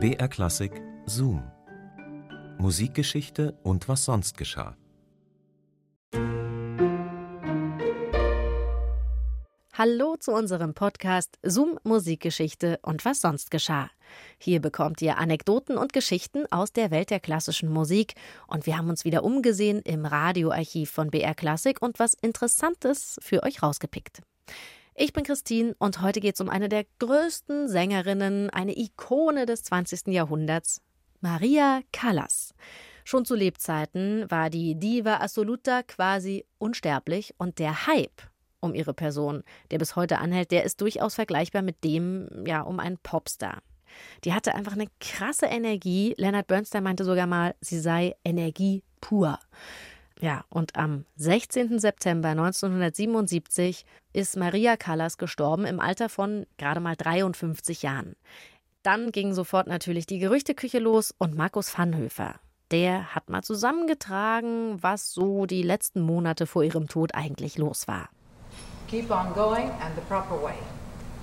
BR Klassik Zoom. Musikgeschichte und was sonst geschah. Hallo zu unserem Podcast Zoom Musikgeschichte und was sonst geschah. Hier bekommt ihr Anekdoten und Geschichten aus der Welt der klassischen Musik und wir haben uns wieder umgesehen im Radioarchiv von BR Klassik und was Interessantes für euch rausgepickt. Ich bin Christine und heute geht es um eine der größten Sängerinnen, eine Ikone des 20. Jahrhunderts, Maria Callas. Schon zu Lebzeiten war die Diva Assoluta quasi unsterblich und der Hype um ihre Person, der bis heute anhält, der ist durchaus vergleichbar mit dem, ja, um einen Popstar. Die hatte einfach eine krasse Energie. Leonard Bernstein meinte sogar mal, sie sei Energie pur. Ja, und am 16. September 1977 ist Maria Callas gestorben im Alter von gerade mal 53 Jahren. Dann ging sofort natürlich die Gerüchteküche los und Markus Vanhöfer, der hat mal zusammengetragen, was so die letzten Monate vor ihrem Tod eigentlich los war. Keep on going and the proper way.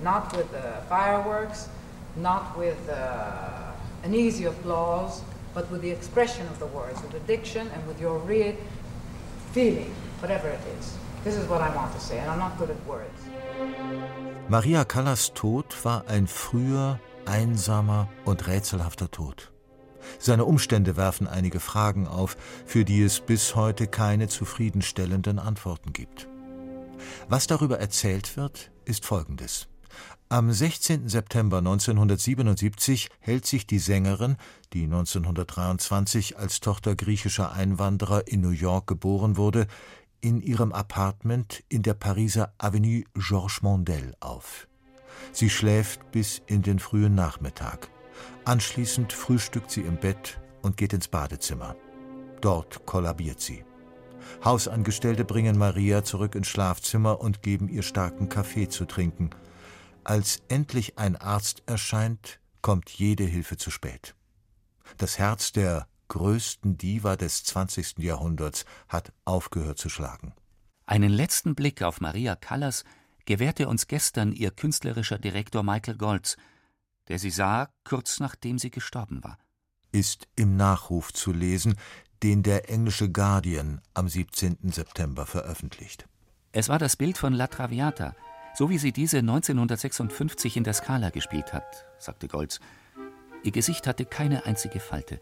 Not with the fireworks, not with uh, an easy applause, but with the expression of the words, with the diction and with your real feeling, whatever it is. This is what I want to say, and I'm not good at words. Maria Callas Tod war ein früher, einsamer und rätselhafter Tod. Seine Umstände werfen einige Fragen auf, für die es bis heute keine zufriedenstellenden Antworten gibt. Was darüber erzählt wird, ist folgendes. Am 16. September 1977 hält sich die Sängerin, die 1923 als Tochter griechischer Einwanderer in New York geboren wurde, in ihrem Appartement in der Pariser Avenue Georges Mondel auf. Sie schläft bis in den frühen Nachmittag. Anschließend frühstückt sie im Bett und geht ins Badezimmer. Dort kollabiert sie. Hausangestellte bringen Maria zurück ins Schlafzimmer und geben ihr starken Kaffee zu trinken – als endlich ein Arzt erscheint, kommt jede Hilfe zu spät. Das Herz der größten Diva des 20. Jahrhunderts hat aufgehört zu schlagen. Einen letzten Blick auf Maria Callas gewährte uns gestern ihr künstlerischer Direktor Michael Goltz, der sie sah, kurz nachdem sie gestorben war. Ist im Nachruf zu lesen, den der englische Guardian am 17. September veröffentlicht. Es war das Bild von La Traviata, so wie sie diese 1956 in der Scala gespielt hat, sagte Goltz. Ihr Gesicht hatte keine einzige Falte.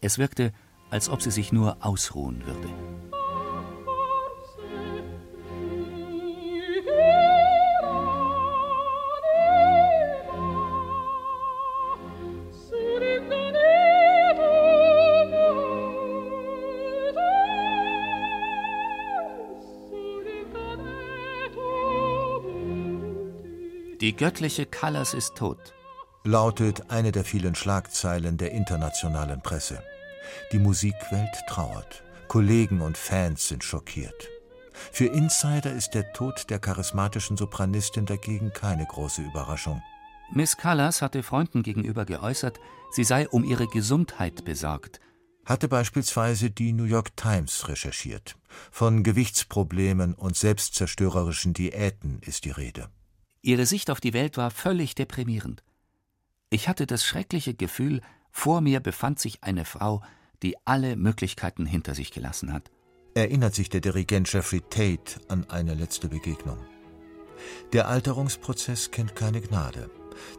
Es wirkte, als ob sie sich nur ausruhen würde. Die göttliche Callas ist tot, lautet eine der vielen Schlagzeilen der internationalen Presse. Die Musikwelt trauert. Kollegen und Fans sind schockiert. Für Insider ist der Tod der charismatischen Sopranistin dagegen keine große Überraschung. Miss Callas hatte Freunden gegenüber geäußert, sie sei um ihre Gesundheit besorgt. Hatte beispielsweise die New York Times recherchiert. Von Gewichtsproblemen und selbstzerstörerischen Diäten ist die Rede. Ihre Sicht auf die Welt war völlig deprimierend. Ich hatte das schreckliche Gefühl, vor mir befand sich eine Frau, die alle Möglichkeiten hinter sich gelassen hat. Erinnert sich der Dirigent Jeffrey Tate an eine letzte Begegnung. Der Alterungsprozess kennt keine Gnade.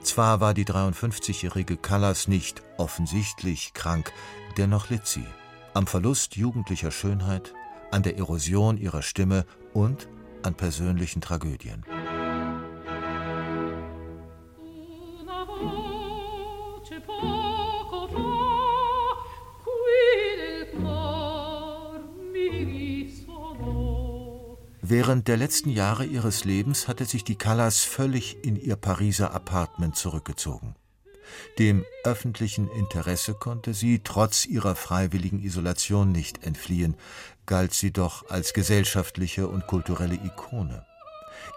Zwar war die 53-jährige Callas nicht offensichtlich krank, dennoch litt sie am Verlust jugendlicher Schönheit, an der Erosion ihrer Stimme und an persönlichen Tragödien. Während der letzten Jahre ihres Lebens hatte sich die Callas völlig in ihr Pariser Appartement zurückgezogen. Dem öffentlichen Interesse konnte sie trotz ihrer freiwilligen Isolation nicht entfliehen, galt sie doch als gesellschaftliche und kulturelle Ikone.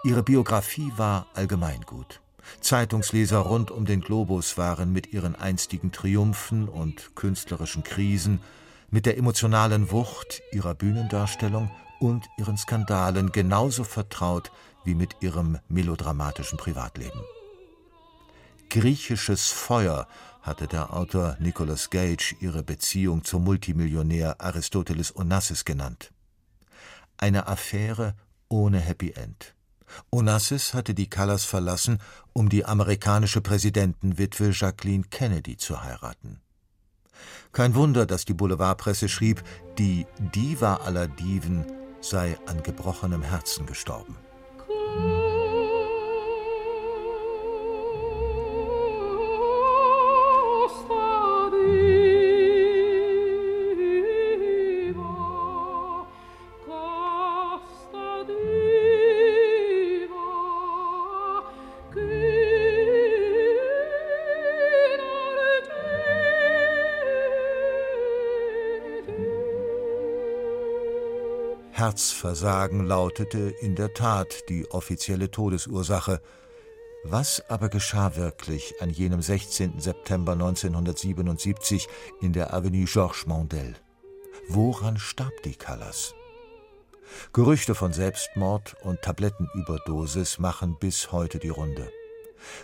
Ihre Biografie war allgemeingut. Zeitungsleser rund um den Globus waren mit ihren einstigen Triumphen und künstlerischen Krisen, mit der emotionalen Wucht ihrer Bühnendarstellung und ihren Skandalen genauso vertraut wie mit ihrem melodramatischen Privatleben. Griechisches Feuer hatte der Autor Nicholas Gage ihre Beziehung zum Multimillionär Aristoteles Onassis genannt. Eine Affäre ohne Happy End. Onassis hatte die Callas verlassen, um die amerikanische Präsidentenwitwe Jacqueline Kennedy zu heiraten. Kein Wunder, dass die Boulevardpresse schrieb, die Diva aller Diven sei an gebrochenem Herzen gestorben. Herzversagen lautete in der Tat die offizielle Todesursache. Was aber geschah wirklich an jenem 16. September 1977 in der Avenue Georges Mandel? Woran starb die Callas? Gerüchte von Selbstmord und Tablettenüberdosis machen bis heute die Runde.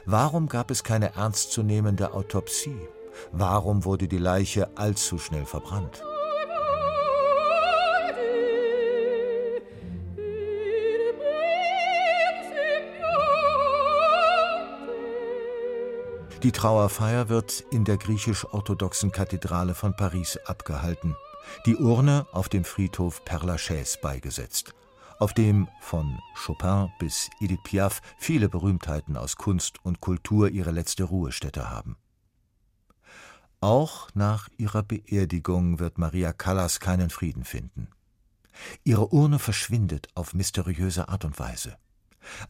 Warum gab es keine ernstzunehmende Autopsie? Warum wurde die Leiche allzu schnell verbrannt? Die Trauerfeier wird in der griechisch-orthodoxen Kathedrale von Paris abgehalten. Die Urne auf dem Friedhof Père Lachaise beigesetzt, auf dem von Chopin bis Edith Piaf viele Berühmtheiten aus Kunst und Kultur ihre letzte Ruhestätte haben. Auch nach ihrer Beerdigung wird Maria Callas keinen Frieden finden. Ihre Urne verschwindet auf mysteriöse Art und Weise.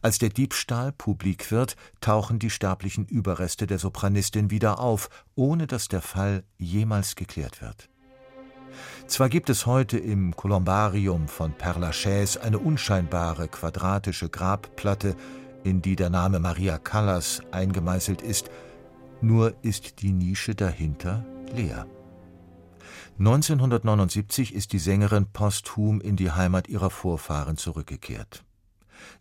Als der Diebstahl publik wird, tauchen die sterblichen Überreste der Sopranistin wieder auf, ohne dass der Fall jemals geklärt wird. Zwar gibt es heute im Kolumbarium von Père Lachaise eine unscheinbare quadratische Grabplatte, in die der Name Maria Callas eingemeißelt ist, nur ist die Nische dahinter leer. 1979 ist die Sängerin posthum in die Heimat ihrer Vorfahren zurückgekehrt.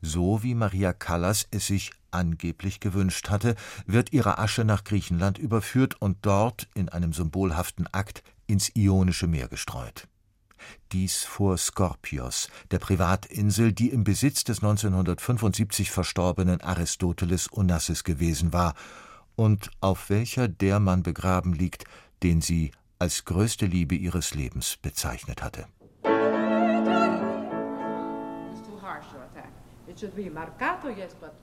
So wie Maria Callas es sich angeblich gewünscht hatte, wird ihre Asche nach Griechenland überführt und dort in einem symbolhaften Akt ins Ionische Meer gestreut. Dies vor Skorpios, der Privatinsel, die im Besitz des 1975 verstorbenen Aristoteles Onassis gewesen war und auf welcher der Mann begraben liegt, den sie als größte Liebe ihres Lebens bezeichnet hatte. Should be marcato, yes, but.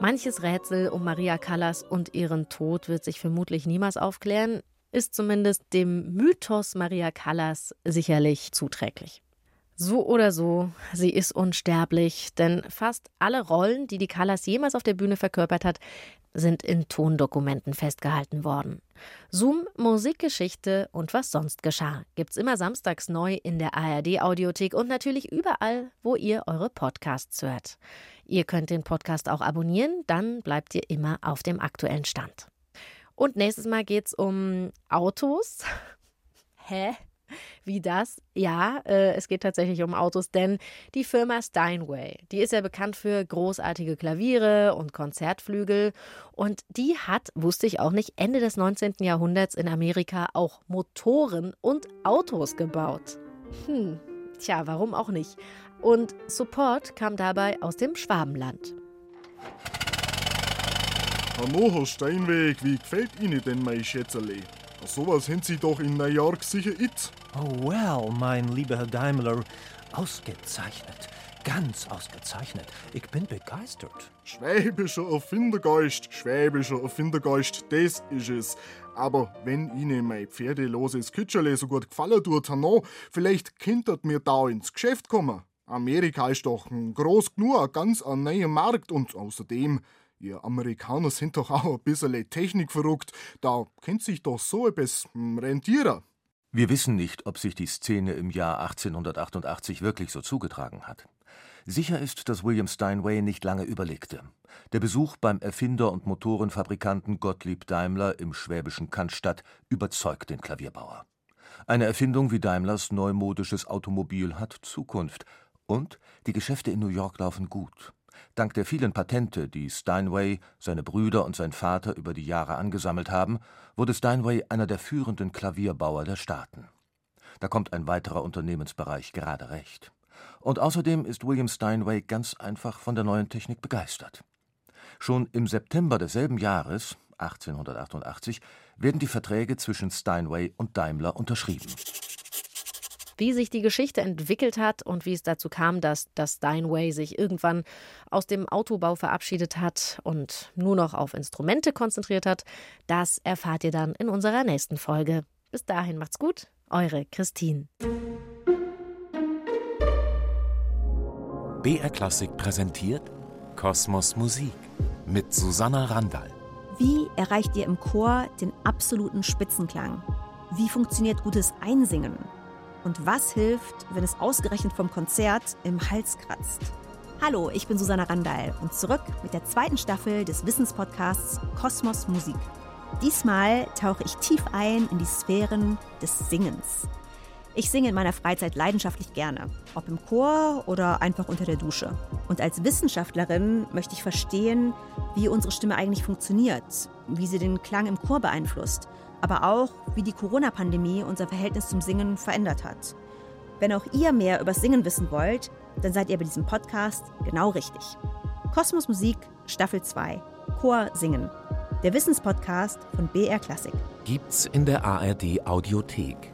Manches Rätsel um Maria Callas und ihren Tod wird sich vermutlich niemals aufklären, ist zumindest dem Mythos Maria Callas sicherlich zuträglich. So oder so, sie ist unsterblich, denn fast alle Rollen, die die Callas jemals auf der Bühne verkörpert hat, sind in Tondokumenten festgehalten worden. Zoom, Musikgeschichte und was sonst geschah gibt's immer samstags neu in der ARD Audiothek und natürlich überall, wo ihr eure Podcasts hört. Ihr könnt den Podcast auch abonnieren, dann bleibt ihr immer auf dem aktuellen Stand. Und nächstes Mal geht's um Autos. Hä? Wie das? Ja, äh, es geht tatsächlich um Autos, denn die Firma Steinway, die ist ja bekannt für großartige Klaviere und Konzertflügel und die hat, wusste ich auch nicht, Ende des 19. Jahrhunderts in Amerika auch Motoren und Autos gebaut. Hm, tja, warum auch nicht? Und Support kam dabei aus dem Schwabenland. Hallo, Herr Steinweg, wie gefällt Ihnen denn mein Schätzerle? Sowas haben Sie doch in New York sicher it. Oh well, mein lieber Herr Daimler, ausgezeichnet. Ganz ausgezeichnet. Ich bin begeistert. Schwäbischer Erfindergeist, schwäbischer Erfindergeist, das ist es. Aber wenn Ihnen mein pferdeloses Kütscherle so gut gefallen tut, Hanno, vielleicht könntet mir da ins Geschäft kommen. Amerika ist doch groß genug, ganz ein neuer Markt und außerdem, Ihr Amerikaner sind doch auch ein bisschen technikverrückt. Da kennt sich doch so etwas hm, rentieren. Wir wissen nicht, ob sich die Szene im Jahr 1888 wirklich so zugetragen hat. Sicher ist, dass William Steinway nicht lange überlegte. Der Besuch beim Erfinder und Motorenfabrikanten Gottlieb Daimler im schwäbischen Cannstatt überzeugt den Klavierbauer. Eine Erfindung wie Daimlers neumodisches Automobil hat Zukunft. Und die Geschäfte in New York laufen gut. Dank der vielen Patente, die Steinway, seine Brüder und sein Vater über die Jahre angesammelt haben, wurde Steinway einer der führenden Klavierbauer der Staaten. Da kommt ein weiterer Unternehmensbereich gerade recht. Und außerdem ist William Steinway ganz einfach von der neuen Technik begeistert. Schon im September desselben Jahres, 1888, werden die Verträge zwischen Steinway und Daimler unterschrieben. Wie sich die Geschichte entwickelt hat und wie es dazu kam, dass das Steinway sich irgendwann aus dem Autobau verabschiedet hat und nur noch auf Instrumente konzentriert hat, das erfahrt ihr dann in unserer nächsten Folge. Bis dahin macht's gut, eure Christine. BR Klassik präsentiert Kosmos Musik mit Susanna Randall. Wie erreicht ihr im Chor den absoluten Spitzenklang? Wie funktioniert gutes Einsingen? Und was hilft, wenn es ausgerechnet vom Konzert im Hals kratzt? Hallo, ich bin Susanna Randall und zurück mit der zweiten Staffel des Wissenspodcasts Kosmos Musik. Diesmal tauche ich tief ein in die Sphären des Singens. Ich singe in meiner Freizeit leidenschaftlich gerne, ob im Chor oder einfach unter der Dusche. Und als Wissenschaftlerin möchte ich verstehen, wie unsere Stimme eigentlich funktioniert, wie sie den Klang im Chor beeinflusst, aber auch, wie die Corona-Pandemie unser Verhältnis zum Singen verändert hat. Wenn auch ihr mehr über Singen wissen wollt, dann seid ihr bei diesem Podcast genau richtig. Kosmos Musik, Staffel 2, Chor Singen. Der Wissenspodcast von BR Klassik. Gibt's in der ARD Audiothek